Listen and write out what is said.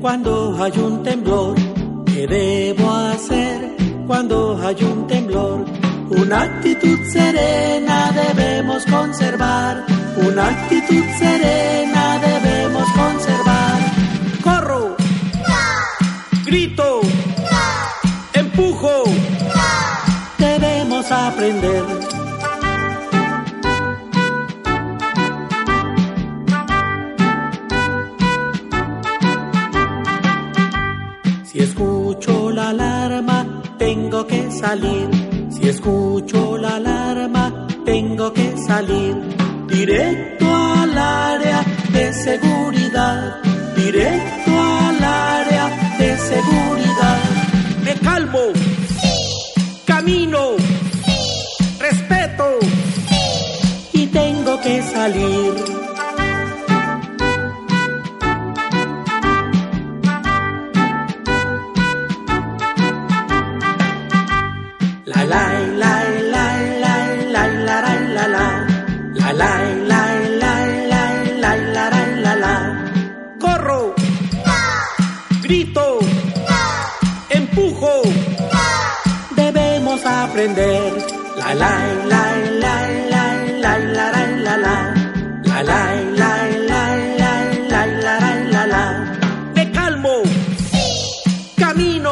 Cuando hay un temblor? ¿Qué debo hacer cuando hay un temblor? Una actitud serena debemos conservar. Una actitud serena debemos conservar. Corro. Grito. Empujo. Debemos aprender. Si escucho la alarma, tengo que salir. Si escucho la alarma, tengo que salir. Directo al área de seguridad. Directo al área de seguridad. Me calmo. Camino. Respeto. Y tengo que salir. aprender. La la la la la la la la la la la la la la la la la la la. grito, la, empujo, la, debemos aprender. La lay, la, la, la, la, la, la, la la, la lay, la, la, la, la, la, la, la la. Me calmo. Sí. Camino.